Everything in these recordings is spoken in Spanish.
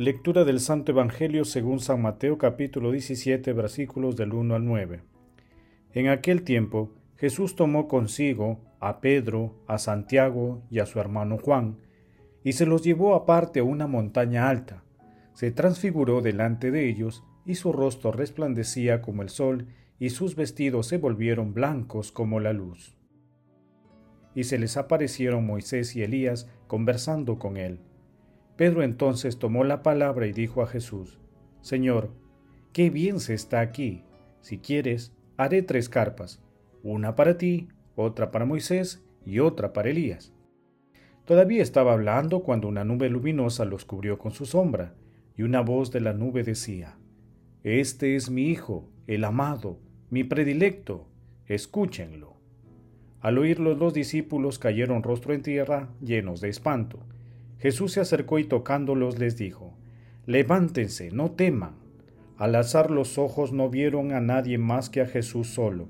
Lectura del Santo Evangelio según San Mateo capítulo 17 versículos del 1 al 9. En aquel tiempo Jesús tomó consigo a Pedro, a Santiago y a su hermano Juan, y se los llevó aparte a una montaña alta. Se transfiguró delante de ellos, y su rostro resplandecía como el sol, y sus vestidos se volvieron blancos como la luz. Y se les aparecieron Moisés y Elías conversando con él. Pedro entonces tomó la palabra y dijo a Jesús, Señor, qué bien se está aquí. Si quieres, haré tres carpas, una para ti, otra para Moisés y otra para Elías. Todavía estaba hablando cuando una nube luminosa los cubrió con su sombra, y una voz de la nube decía, Este es mi Hijo, el amado, mi predilecto, escúchenlo. Al oírlo los discípulos cayeron rostro en tierra, llenos de espanto, Jesús se acercó y tocándolos les dijo, Levántense, no teman. Al alzar los ojos no vieron a nadie más que a Jesús solo.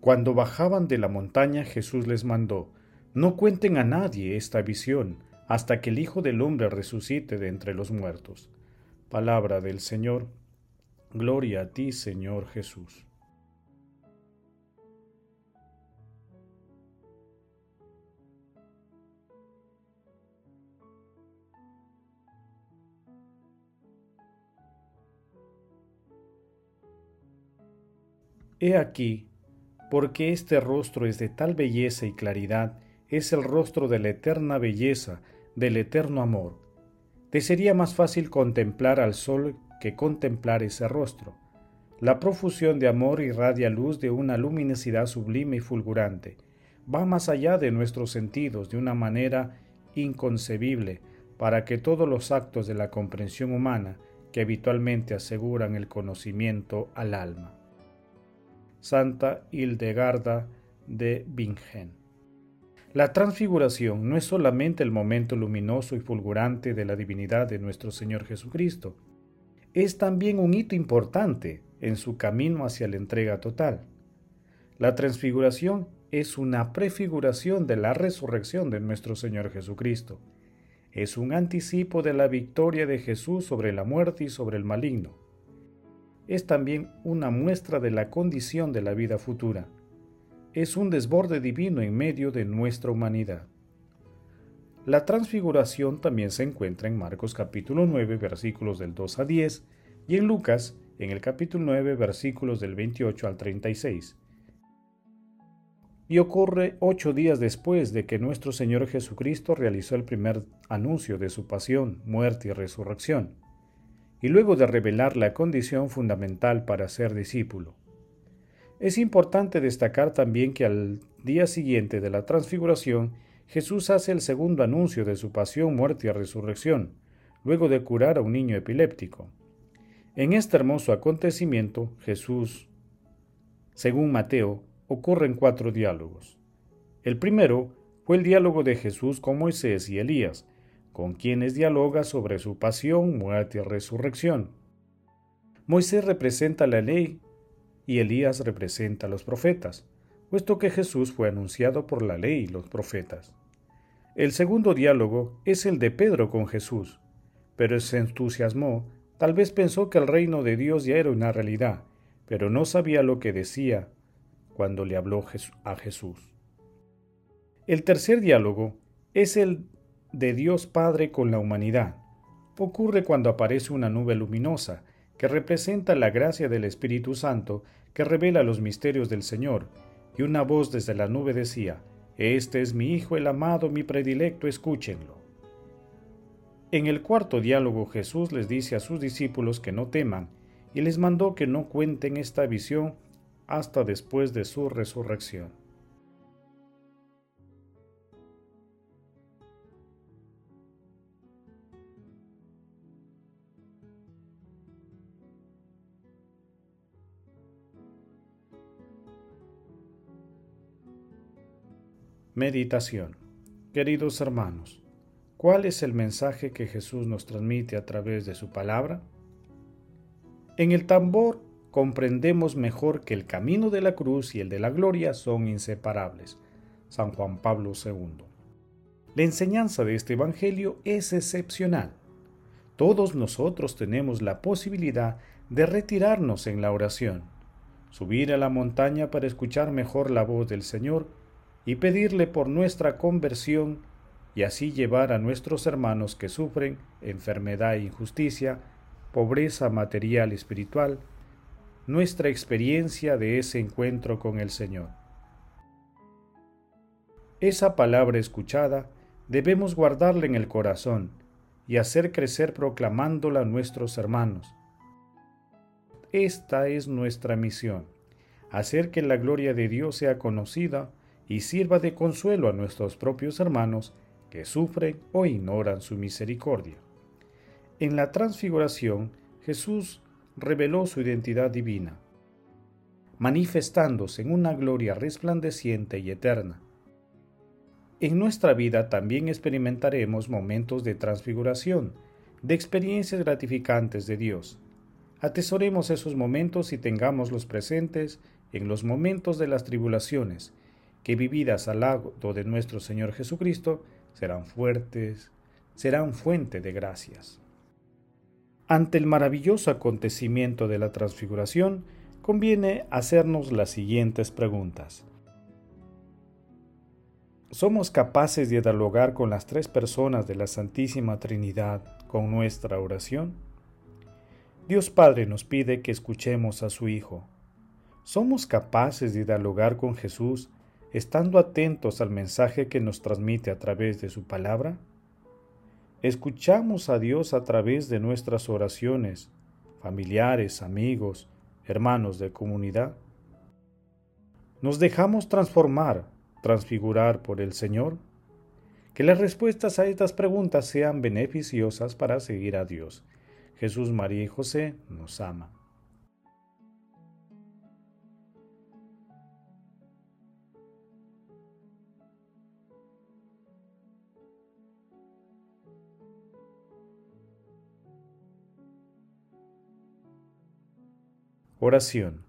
Cuando bajaban de la montaña Jesús les mandó, No cuenten a nadie esta visión hasta que el Hijo del Hombre resucite de entre los muertos. Palabra del Señor. Gloria a ti, Señor Jesús. He aquí, porque este rostro es de tal belleza y claridad, es el rostro de la eterna belleza, del eterno amor. Te sería más fácil contemplar al sol que contemplar ese rostro. La profusión de amor irradia luz de una luminosidad sublime y fulgurante. Va más allá de nuestros sentidos de una manera inconcebible para que todos los actos de la comprensión humana que habitualmente aseguran el conocimiento al alma. Santa Hildegarda de Bingen. La transfiguración no es solamente el momento luminoso y fulgurante de la divinidad de nuestro Señor Jesucristo, es también un hito importante en su camino hacia la entrega total. La transfiguración es una prefiguración de la resurrección de nuestro Señor Jesucristo. Es un anticipo de la victoria de Jesús sobre la muerte y sobre el maligno es también una muestra de la condición de la vida futura. Es un desborde divino en medio de nuestra humanidad. La transfiguración también se encuentra en Marcos capítulo 9 versículos del 2 a 10 y en Lucas en el capítulo 9 versículos del 28 al 36. Y ocurre ocho días después de que nuestro Señor Jesucristo realizó el primer anuncio de su pasión, muerte y resurrección y luego de revelar la condición fundamental para ser discípulo. Es importante destacar también que al día siguiente de la transfiguración, Jesús hace el segundo anuncio de su pasión, muerte y resurrección, luego de curar a un niño epiléptico. En este hermoso acontecimiento, Jesús, según Mateo, ocurren cuatro diálogos. El primero fue el diálogo de Jesús con Moisés y Elías, con quienes dialoga sobre su pasión, muerte y resurrección. Moisés representa la ley y Elías representa a los profetas, puesto que Jesús fue anunciado por la ley y los profetas. El segundo diálogo es el de Pedro con Jesús, pero se entusiasmó, tal vez pensó que el reino de Dios ya era una realidad, pero no sabía lo que decía cuando le habló a Jesús. El tercer diálogo es el de Dios Padre con la humanidad. Ocurre cuando aparece una nube luminosa, que representa la gracia del Espíritu Santo que revela los misterios del Señor, y una voz desde la nube decía, Este es mi Hijo el amado, mi predilecto, escúchenlo. En el cuarto diálogo Jesús les dice a sus discípulos que no teman, y les mandó que no cuenten esta visión hasta después de su resurrección. Meditación Queridos hermanos, ¿cuál es el mensaje que Jesús nos transmite a través de su palabra? En el tambor comprendemos mejor que el camino de la cruz y el de la gloria son inseparables. San Juan Pablo II. La enseñanza de este Evangelio es excepcional. Todos nosotros tenemos la posibilidad de retirarnos en la oración, subir a la montaña para escuchar mejor la voz del Señor y pedirle por nuestra conversión y así llevar a nuestros hermanos que sufren enfermedad e injusticia, pobreza material y espiritual, nuestra experiencia de ese encuentro con el Señor. Esa palabra escuchada debemos guardarla en el corazón y hacer crecer proclamándola a nuestros hermanos. Esta es nuestra misión, hacer que la gloria de Dios sea conocida y sirva de consuelo a nuestros propios hermanos que sufren o ignoran su misericordia. En la transfiguración, Jesús reveló su identidad divina, manifestándose en una gloria resplandeciente y eterna. En nuestra vida también experimentaremos momentos de transfiguración, de experiencias gratificantes de Dios. Atesoremos esos momentos y tengámoslos presentes en los momentos de las tribulaciones, que vividas al lado de nuestro Señor Jesucristo serán fuertes, serán fuente de gracias. Ante el maravilloso acontecimiento de la transfiguración, conviene hacernos las siguientes preguntas. ¿Somos capaces de dialogar con las tres personas de la Santísima Trinidad con nuestra oración? Dios Padre nos pide que escuchemos a su Hijo. ¿Somos capaces de dialogar con Jesús estando atentos al mensaje que nos transmite a través de su palabra? ¿Escuchamos a Dios a través de nuestras oraciones, familiares, amigos, hermanos de comunidad? ¿Nos dejamos transformar, transfigurar por el Señor? Que las respuestas a estas preguntas sean beneficiosas para seguir a Dios. Jesús, María y José nos ama. Oración.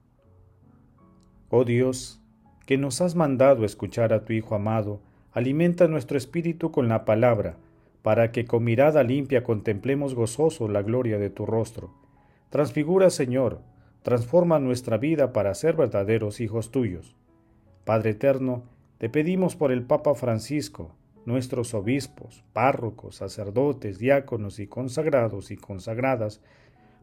Oh Dios, que nos has mandado escuchar a tu Hijo amado, alimenta nuestro espíritu con la palabra, para que con mirada limpia contemplemos gozoso la gloria de tu rostro. Transfigura, Señor, transforma nuestra vida para ser verdaderos hijos tuyos. Padre eterno, te pedimos por el Papa Francisco, nuestros obispos, párrocos, sacerdotes, diáconos y consagrados y consagradas,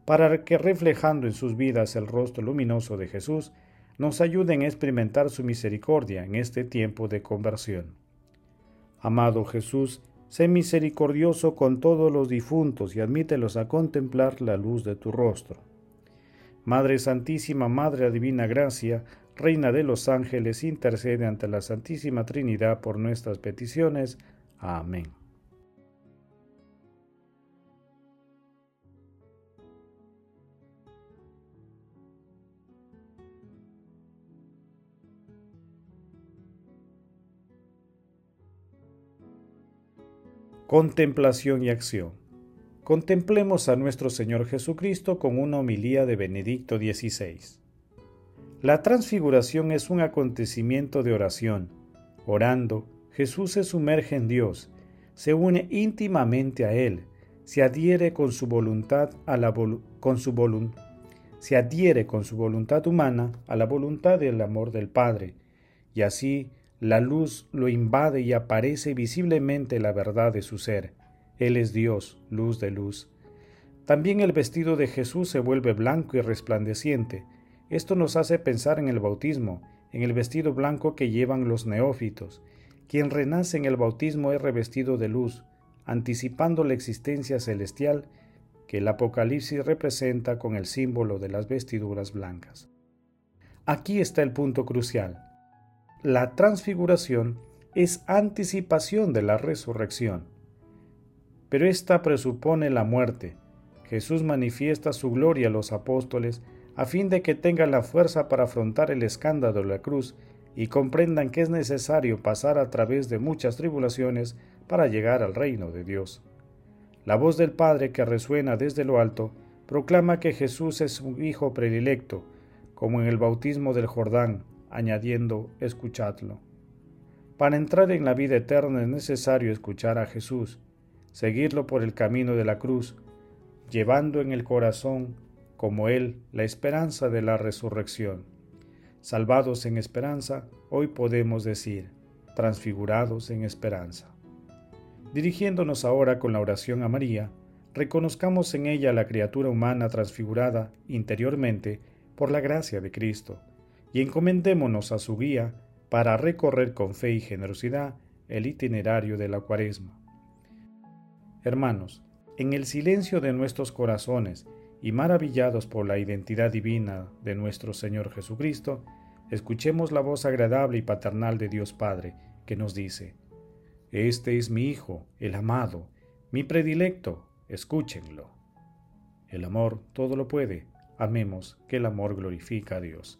para que reflejando en sus vidas el rostro luminoso de Jesús, nos ayuden a experimentar su misericordia en este tiempo de conversión. Amado Jesús, sé misericordioso con todos los difuntos y admítelos a contemplar la luz de tu rostro. Madre Santísima, Madre Divina Gracia, Reina de los ángeles, intercede ante la Santísima Trinidad por nuestras peticiones. Amén. Contemplación y acción. Contemplemos a nuestro Señor Jesucristo con una homilía de Benedicto XVI. La transfiguración es un acontecimiento de oración. Orando, Jesús se sumerge en Dios, se une íntimamente a Él, se adhiere con su voluntad a la con su se adhiere con su voluntad humana a la voluntad del amor del Padre, y así la luz lo invade y aparece visiblemente la verdad de su ser. Él es Dios, luz de luz. También el vestido de Jesús se vuelve blanco y resplandeciente. Esto nos hace pensar en el bautismo, en el vestido blanco que llevan los neófitos. Quien renace en el bautismo es revestido de luz, anticipando la existencia celestial que el Apocalipsis representa con el símbolo de las vestiduras blancas. Aquí está el punto crucial. La transfiguración es anticipación de la resurrección. Pero esta presupone la muerte. Jesús manifiesta su gloria a los apóstoles a fin de que tengan la fuerza para afrontar el escándalo de la cruz y comprendan que es necesario pasar a través de muchas tribulaciones para llegar al reino de Dios. La voz del Padre que resuena desde lo alto proclama que Jesús es su Hijo predilecto, como en el bautismo del Jordán, añadiendo, escuchadlo. Para entrar en la vida eterna es necesario escuchar a Jesús, seguirlo por el camino de la cruz, llevando en el corazón, como Él, la esperanza de la resurrección. Salvados en esperanza, hoy podemos decir, transfigurados en esperanza. Dirigiéndonos ahora con la oración a María, reconozcamos en ella la criatura humana transfigurada interiormente por la gracia de Cristo, y encomendémonos a su guía para recorrer con fe y generosidad el itinerario de la cuaresma. Hermanos, en el silencio de nuestros corazones y maravillados por la identidad divina de nuestro Señor Jesucristo, escuchemos la voz agradable y paternal de Dios Padre, que nos dice, Este es mi Hijo, el amado, mi predilecto, escúchenlo. El amor todo lo puede, amemos que el amor glorifica a Dios.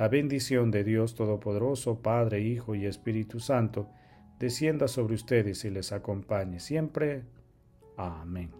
la bendición de Dios Todopoderoso, Padre, Hijo y Espíritu Santo, descienda sobre ustedes y les acompañe siempre. Amén.